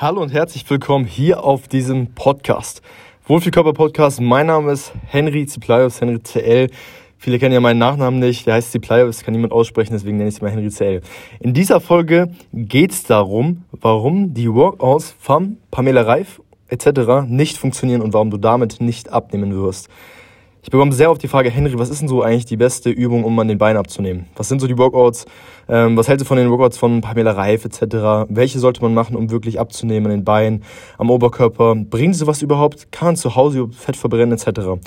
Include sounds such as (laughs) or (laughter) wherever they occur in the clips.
Hallo und herzlich willkommen hier auf diesem Podcast. Wohlfühlkörper Podcast. Mein Name ist Henry Ziplios, Henry CL. Viele kennen ja meinen Nachnamen nicht. Der heißt Ziplios, kann niemand aussprechen, deswegen nenne ich es mal Henry CL. In dieser Folge geht es darum, warum die Workouts von Pamela Reif etc. nicht funktionieren und warum du damit nicht abnehmen wirst. Ich bekomme sehr oft die Frage, Henry, was ist denn so eigentlich die beste Übung, um an den Beinen abzunehmen? Was sind so die Workouts? Ähm, was hältst du von den Workouts von Pamela Reif etc.? Welche sollte man machen, um wirklich abzunehmen an den Beinen, am Oberkörper? Bringen sie was überhaupt? Kann man zu Hause Fett verbrennen etc.?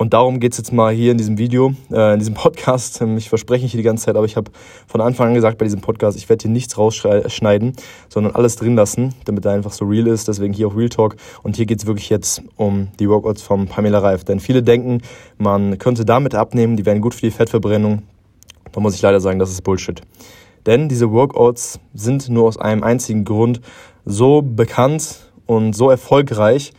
Und darum geht's jetzt mal hier in diesem Video, äh, in diesem (laughs) Podcast. Ähm, ich verspreche hier die ganze Zeit, aber ich habe von Anfang an gesagt bei diesem Podcast, ich werde hier nichts rausschneiden, sondern alles drin lassen, damit er einfach so real ist. Deswegen hier auch Real Talk. Und hier geht's wirklich jetzt um die Workouts von Pamela Reif. Denn viele denken, man könnte damit abnehmen, die wären gut für die Fettverbrennung. Da muss ich leider sagen, das ist Bullshit. Denn diese Workouts sind nur aus einem einzigen Grund so bekannt und so erfolgreich,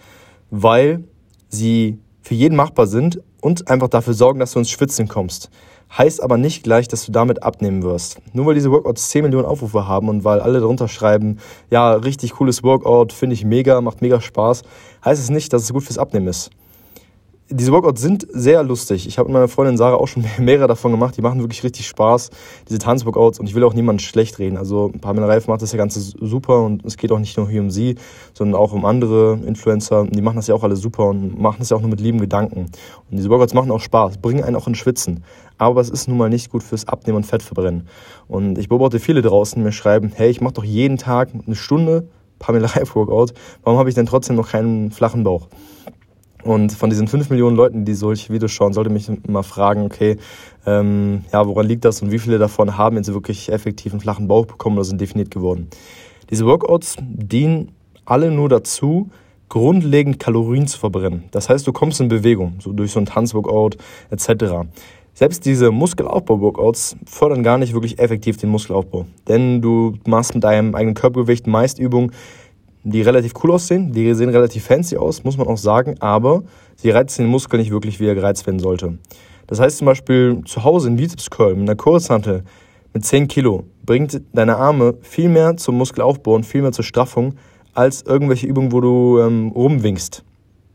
weil sie für jeden machbar sind und einfach dafür sorgen, dass du ins Schwitzen kommst. Heißt aber nicht gleich, dass du damit abnehmen wirst. Nur weil diese Workouts 10 Millionen Aufrufe haben und weil alle darunter schreiben, ja, richtig cooles Workout, finde ich mega, macht mega Spaß, heißt es nicht, dass es gut fürs Abnehmen ist diese Workouts sind sehr lustig. Ich habe mit meiner Freundin Sarah auch schon (laughs) mehrere davon gemacht. Die machen wirklich richtig Spaß, diese Tanzworkouts. Und ich will auch niemanden schlecht reden. Also Pamela Reif macht das ja ganz super und es geht auch nicht nur hier um sie, sondern auch um andere Influencer. Die machen das ja auch alle super und machen das ja auch nur mit lieben Gedanken. Und diese Workouts machen auch Spaß, bringen einen auch in Schwitzen. Aber es ist nun mal nicht gut fürs Abnehmen und Fettverbrennen. Und ich beobachte viele draußen, die mir schreiben, hey, ich mache doch jeden Tag eine Stunde Pamela Reif Workout. Warum habe ich denn trotzdem noch keinen flachen Bauch? Und von diesen 5 Millionen Leuten, die solche Videos schauen, sollte mich mal fragen, okay, ähm, ja, woran liegt das und wie viele davon haben jetzt wirklich effektiv einen flachen Bauch bekommen oder sind definiert geworden. Diese Workouts dienen alle nur dazu, grundlegend Kalorien zu verbrennen. Das heißt, du kommst in Bewegung, so durch so ein Tanzworkout etc. Selbst diese Muskelaufbau-Workouts fördern gar nicht wirklich effektiv den Muskelaufbau. Denn du machst mit deinem eigenen Körpergewicht meist Übungen, die relativ cool aussehen, die sehen relativ fancy aus, muss man auch sagen, aber sie reizen den Muskel nicht wirklich, wie er gereizt werden sollte. Das heißt zum Beispiel zu Hause ein Bizeps Curl mit einer Kurzhantel mit 10 Kilo bringt deine Arme viel mehr zum Muskelaufbau und viel mehr zur Straffung als irgendwelche Übungen, wo du ähm, rumwinkst.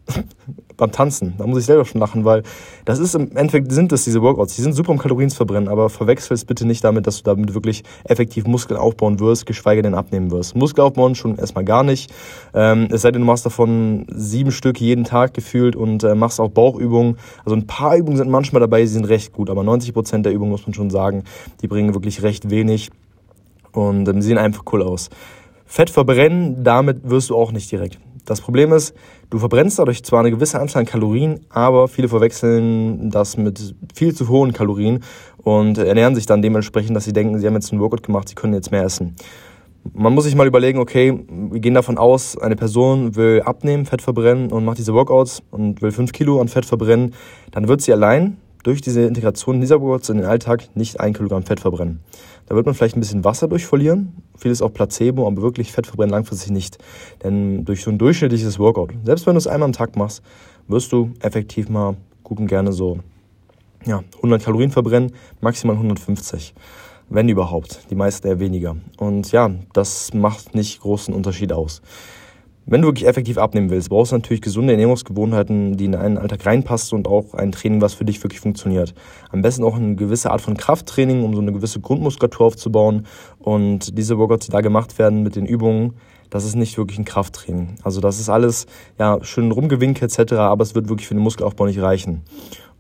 (laughs) beim Tanzen. Da muss ich selber schon lachen, weil das ist im Endeffekt sind das diese Workouts. Die sind super um Kalorien zu verbrennen, aber verwechsel es bitte nicht damit, dass du damit wirklich effektiv Muskeln aufbauen wirst, geschweige denn abnehmen wirst. Muskel aufbauen schon erstmal gar nicht. Ähm, es sei denn, du machst davon sieben Stück jeden Tag gefühlt und äh, machst auch Bauchübungen. Also ein paar Übungen sind manchmal dabei, die sind recht gut, aber 90 Prozent der Übungen muss man schon sagen, die bringen wirklich recht wenig und ähm, sehen einfach cool aus. Fett verbrennen, damit wirst du auch nicht direkt. Das Problem ist, du verbrennst dadurch zwar eine gewisse Anzahl an Kalorien, aber viele verwechseln das mit viel zu hohen Kalorien und ernähren sich dann dementsprechend, dass sie denken, sie haben jetzt einen Workout gemacht, sie können jetzt mehr essen. Man muss sich mal überlegen, okay, wir gehen davon aus, eine Person will abnehmen, Fett verbrennen und macht diese Workouts und will 5 Kilo an Fett verbrennen, dann wird sie allein durch diese Integration dieser Workouts in den Alltag nicht ein Kilogramm Fett verbrennen. Da wird man vielleicht ein bisschen Wasser durch verlieren, vieles auch Placebo, aber wirklich Fett verbrennen langfristig nicht. Denn durch so ein durchschnittliches Workout, selbst wenn du es einmal am Tag machst, wirst du effektiv mal gut und gerne so ja, 100 Kalorien verbrennen, maximal 150 wenn überhaupt. Die meisten eher weniger. Und ja, das macht nicht großen Unterschied aus. Wenn du wirklich effektiv abnehmen willst, brauchst du natürlich gesunde Ernährungsgewohnheiten, die in deinen Alltag reinpassen und auch ein Training, was für dich wirklich funktioniert. Am besten auch eine gewisse Art von Krafttraining, um so eine gewisse Grundmuskulatur aufzubauen. Und diese Workouts, die da gemacht werden mit den Übungen, das ist nicht wirklich ein Krafttraining. Also das ist alles ja schön rumgewinkelt etc., aber es wird wirklich für den Muskelaufbau nicht reichen.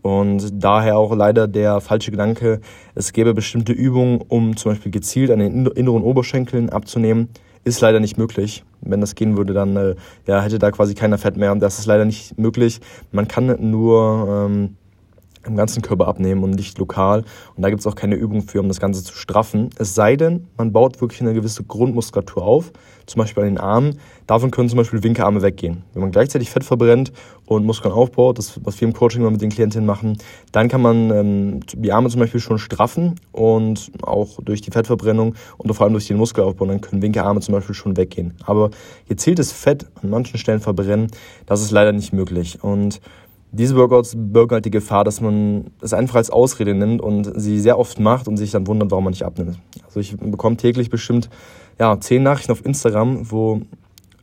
Und daher auch leider der falsche Gedanke, es gäbe bestimmte Übungen, um zum Beispiel gezielt an den inneren Oberschenkeln abzunehmen ist leider nicht möglich. Wenn das gehen würde, dann äh, ja, hätte da quasi keiner Fett mehr. Das ist leider nicht möglich. Man kann nur ähm, im ganzen Körper abnehmen und nicht lokal. Und da gibt es auch keine Übung für, um das Ganze zu straffen. Es sei denn, man baut wirklich eine gewisse Grundmuskulatur auf, zum Beispiel an den Armen. Davon können zum Beispiel Winkearme weggehen. Wenn man gleichzeitig Fett verbrennt und Muskeln aufbaut, das was wir im Coaching immer mit den Klientinnen machen, dann kann man ähm, die Arme zum Beispiel schon straffen und auch durch die Fettverbrennung und vor allem durch den Muskelaufbau, dann können Winkearme zum Beispiel schon weggehen. Aber gezieltes Fett an manchen Stellen verbrennen, das ist leider nicht möglich. Und diese Workouts birgen halt die Gefahr, dass man es einfach als Ausrede nimmt und sie sehr oft macht und sich dann wundert, warum man nicht abnimmt. Also ich bekomme täglich bestimmt ja, zehn Nachrichten auf Instagram, wo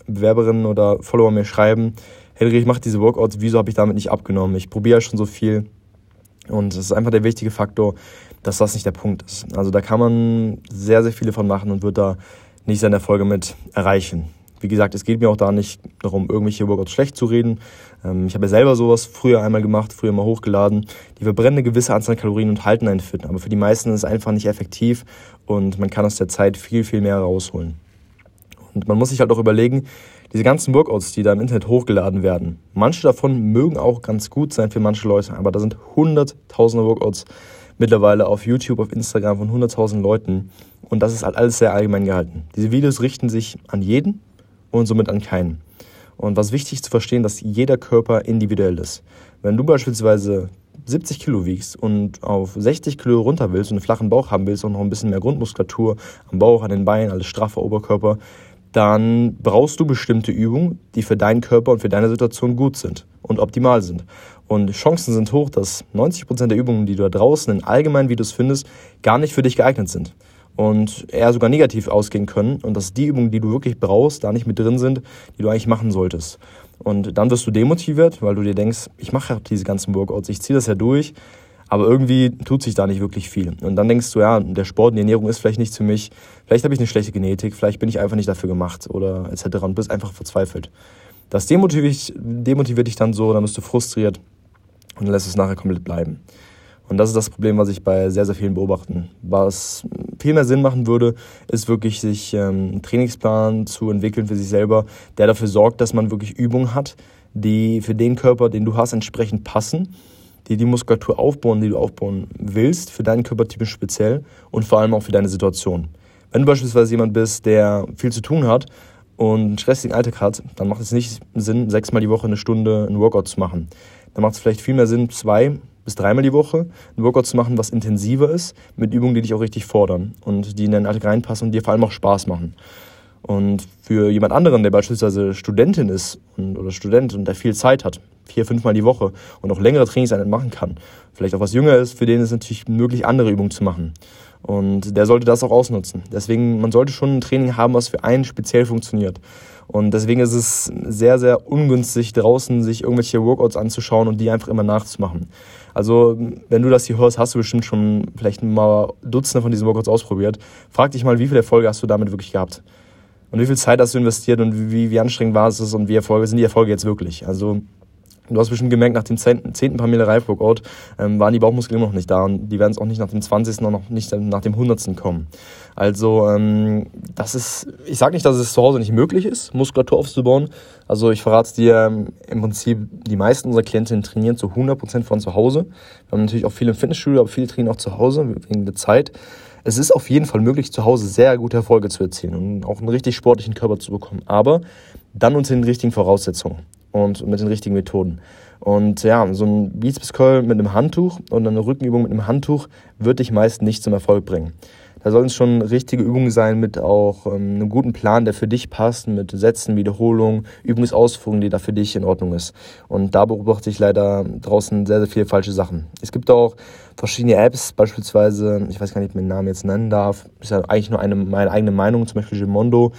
Bewerberinnen oder Follower mir schreiben, Henry, ich mache diese Workouts, wieso habe ich damit nicht abgenommen? Ich probiere ja schon so viel. Und es ist einfach der wichtige Faktor, dass das nicht der Punkt ist. Also da kann man sehr, sehr viele von machen und wird da nicht seine Erfolge mit erreichen. Wie gesagt, es geht mir auch da nicht darum, irgendwelche Workouts schlecht zu reden. Ähm, ich habe ja selber sowas früher einmal gemacht, früher mal hochgeladen. Die verbrennen eine gewisse Anzahl Kalorien und halten einen fit. Aber für die meisten ist es einfach nicht effektiv und man kann aus der Zeit viel, viel mehr rausholen. Und man muss sich halt auch überlegen, diese ganzen Workouts, die da im Internet hochgeladen werden, manche davon mögen auch ganz gut sein für manche Leute, aber da sind hunderttausende Workouts mittlerweile auf YouTube, auf Instagram von hunderttausend Leuten und das ist halt alles sehr allgemein gehalten. Diese Videos richten sich an jeden und somit an keinen. Und was wichtig zu verstehen, dass jeder Körper individuell ist. Wenn du beispielsweise 70 Kilo wiegst und auf 60 Kilo runter willst und einen flachen Bauch haben willst und noch ein bisschen mehr Grundmuskulatur am Bauch, an den Beinen, alles straffer Oberkörper, dann brauchst du bestimmte Übungen, die für deinen Körper und für deine Situation gut sind und optimal sind. Und Chancen sind hoch, dass 90% der Übungen, die du da draußen in allgemeinen Videos findest, gar nicht für dich geeignet sind und eher sogar negativ ausgehen können und dass die Übungen, die du wirklich brauchst, da nicht mit drin sind, die du eigentlich machen solltest. Und dann wirst du demotiviert, weil du dir denkst, ich mache ja diese ganzen Workouts, ich ziehe das ja durch, aber irgendwie tut sich da nicht wirklich viel. Und dann denkst du, ja, der Sport und die Ernährung ist vielleicht nichts für mich, vielleicht habe ich eine schlechte Genetik, vielleicht bin ich einfach nicht dafür gemacht oder etc. und bist einfach verzweifelt. Das demotiviert, demotiviert dich dann so, dann bist du frustriert und lässt es nachher komplett bleiben. Und das ist das Problem, was ich bei sehr, sehr vielen beobachten. Was viel mehr Sinn machen würde, ist wirklich, sich ähm, einen Trainingsplan zu entwickeln für sich selber, der dafür sorgt, dass man wirklich Übungen hat, die für den Körper, den du hast, entsprechend passen, die die Muskulatur aufbauen, die du aufbauen willst, für deinen Körpertypen speziell und vor allem auch für deine Situation. Wenn du beispielsweise jemand bist, der viel zu tun hat und einen stressigen Alltag hat, dann macht es nicht Sinn, sechsmal die Woche eine Stunde einen Workout zu machen. Dann macht es vielleicht viel mehr Sinn, zwei bis dreimal die Woche ein Workout zu machen, was intensiver ist, mit Übungen, die dich auch richtig fordern und die in deinen Alltag reinpassen und dir vor allem auch Spaß machen. Und für jemand anderen, der beispielsweise Studentin ist und, oder Student und der viel Zeit hat, vier, fünfmal die Woche und auch längere Trainingseinheiten machen kann, vielleicht auch was jünger ist, für den ist es natürlich möglich, andere Übungen zu machen. Und der sollte das auch ausnutzen. Deswegen, man sollte schon ein Training haben, was für einen speziell funktioniert. Und deswegen ist es sehr, sehr ungünstig, draußen sich irgendwelche Workouts anzuschauen und die einfach immer nachzumachen. Also, wenn du das hier hörst, hast du bestimmt schon vielleicht mal Dutzende von diesen Workouts ausprobiert. Frag dich mal, wie viele Erfolge hast du damit wirklich gehabt? Und wie viel Zeit hast du investiert und wie, wie anstrengend war es und wie Erfolge sind die Erfolge jetzt wirklich? Also, Du hast bestimmt gemerkt, nach dem zehnten, zehnten Pamela Reif Workout ähm, waren die Bauchmuskeln immer noch nicht da und die werden es auch nicht nach dem 20. und noch nicht nach dem 100. kommen. Also ähm, das ist, ich sage nicht, dass es zu Hause nicht möglich ist, Muskulatur aufzubauen. Also ich verrate dir ähm, im Prinzip, die meisten unserer Klientinnen trainieren zu 100% von zu Hause. Wir haben natürlich auch viele im Fitnessstudio, aber viele trainieren auch zu Hause wegen der Zeit. Es ist auf jeden Fall möglich, zu Hause sehr gute Erfolge zu erzielen und auch einen richtig sportlichen Körper zu bekommen. Aber dann unter den richtigen Voraussetzungen und mit den richtigen Methoden. Und ja, so ein Bizeps Curl mit einem Handtuch und eine Rückenübung mit einem Handtuch wird dich meist nicht zum Erfolg bringen. Da sollen es schon richtige Übungen sein mit auch ähm, einem guten Plan, der für dich passt, mit Sätzen, Wiederholungen, Übungsausführungen, die da für dich in Ordnung ist. Und da beobachte ich leider draußen sehr, sehr viele falsche Sachen. Es gibt auch verschiedene Apps, beispielsweise, ich weiß gar nicht, ob ich den Namen jetzt nennen darf, ist ja eigentlich nur eine, meine eigene Meinung, zum Beispiel Gimondo,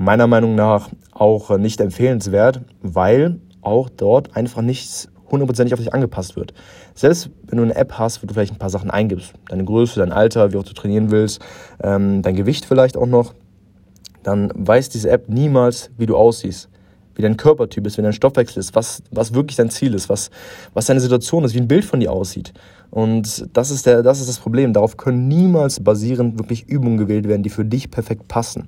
meiner Meinung nach auch nicht empfehlenswert, weil auch dort einfach nichts hundertprozentig auf dich angepasst wird. Selbst wenn du eine App hast, wo du vielleicht ein paar Sachen eingibst, deine Größe, dein Alter, wie auch du trainieren willst, ähm, dein Gewicht vielleicht auch noch, dann weiß diese App niemals, wie du aussiehst, wie dein Körpertyp ist, wie dein Stoffwechsel ist, was, was wirklich dein Ziel ist, was, was deine Situation ist, wie ein Bild von dir aussieht. Und das ist, der, das ist das Problem. Darauf können niemals basierend wirklich Übungen gewählt werden, die für dich perfekt passen.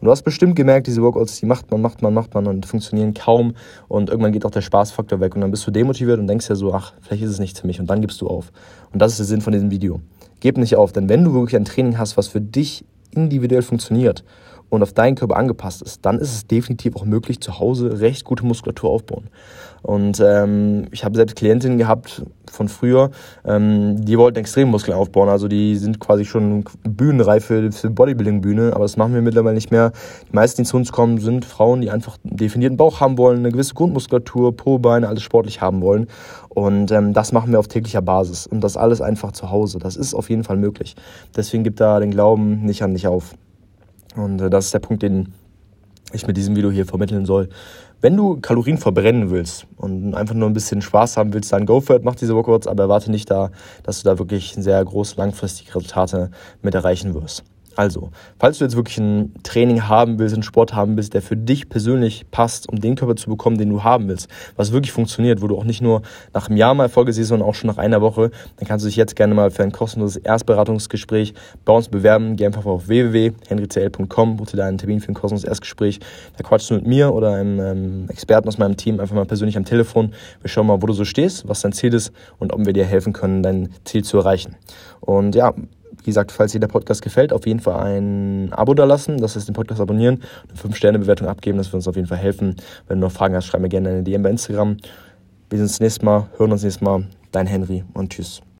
Und du hast bestimmt gemerkt, diese Workouts, die macht man, macht man, macht man und funktionieren kaum. Und irgendwann geht auch der Spaßfaktor weg. Und dann bist du demotiviert und denkst ja so, ach, vielleicht ist es nichts für mich. Und dann gibst du auf. Und das ist der Sinn von diesem Video. Gib nicht auf, denn wenn du wirklich ein Training hast, was für dich individuell funktioniert und auf deinen Körper angepasst ist, dann ist es definitiv auch möglich, zu Hause recht gute Muskulatur aufbauen. Und ähm, ich habe selbst Klientinnen gehabt von früher, ähm, die wollten extrem Muskeln aufbauen. Also die sind quasi schon bühnenreif für, für Bodybuilding-Bühne, aber das machen wir mittlerweile nicht mehr. Die meisten, die zu uns kommen, sind Frauen, die einfach einen definierten Bauch haben wollen, eine gewisse Grundmuskulatur, Po-Beine, alles sportlich haben wollen. Und ähm, das machen wir auf täglicher Basis. Und das alles einfach zu Hause. Das ist auf jeden Fall möglich. Deswegen gibt da den Glauben nicht an dich auf. Und äh, das ist der Punkt, den ich mit diesem Video hier vermitteln soll. Wenn du Kalorien verbrennen willst und einfach nur ein bisschen Spaß haben willst, dann go for it, mach diese Workouts, aber erwarte nicht da, dass du da wirklich sehr groß langfristige Resultate mit erreichen wirst. Also, falls du jetzt wirklich ein Training haben willst, einen Sport haben willst, der für dich persönlich passt, um den Körper zu bekommen, den du haben willst, was wirklich funktioniert, wo du auch nicht nur nach einem Jahr mal Erfolge siehst, sondern auch schon nach einer Woche, dann kannst du dich jetzt gerne mal für ein kostenloses Erstberatungsgespräch bei uns bewerben. Geh einfach auf www.henrycl.com, buche dir einen Termin für ein kostenloses Erstgespräch. Da quatschst du mit mir oder einem ähm, Experten aus meinem Team einfach mal persönlich am Telefon. Wir schauen mal, wo du so stehst, was dein Ziel ist und ob wir dir helfen können, dein Ziel zu erreichen. Und ja, wie gesagt, falls dir der Podcast gefällt, auf jeden Fall ein Abo da lassen, das heißt den Podcast abonnieren, eine 5-Sterne-Bewertung abgeben, das wird uns auf jeden Fall helfen. Wenn du noch Fragen hast, schreib mir gerne eine DM bei Instagram. Wir sehen uns nächstes Mal, hören uns nächstes Mal. Dein Henry und tschüss.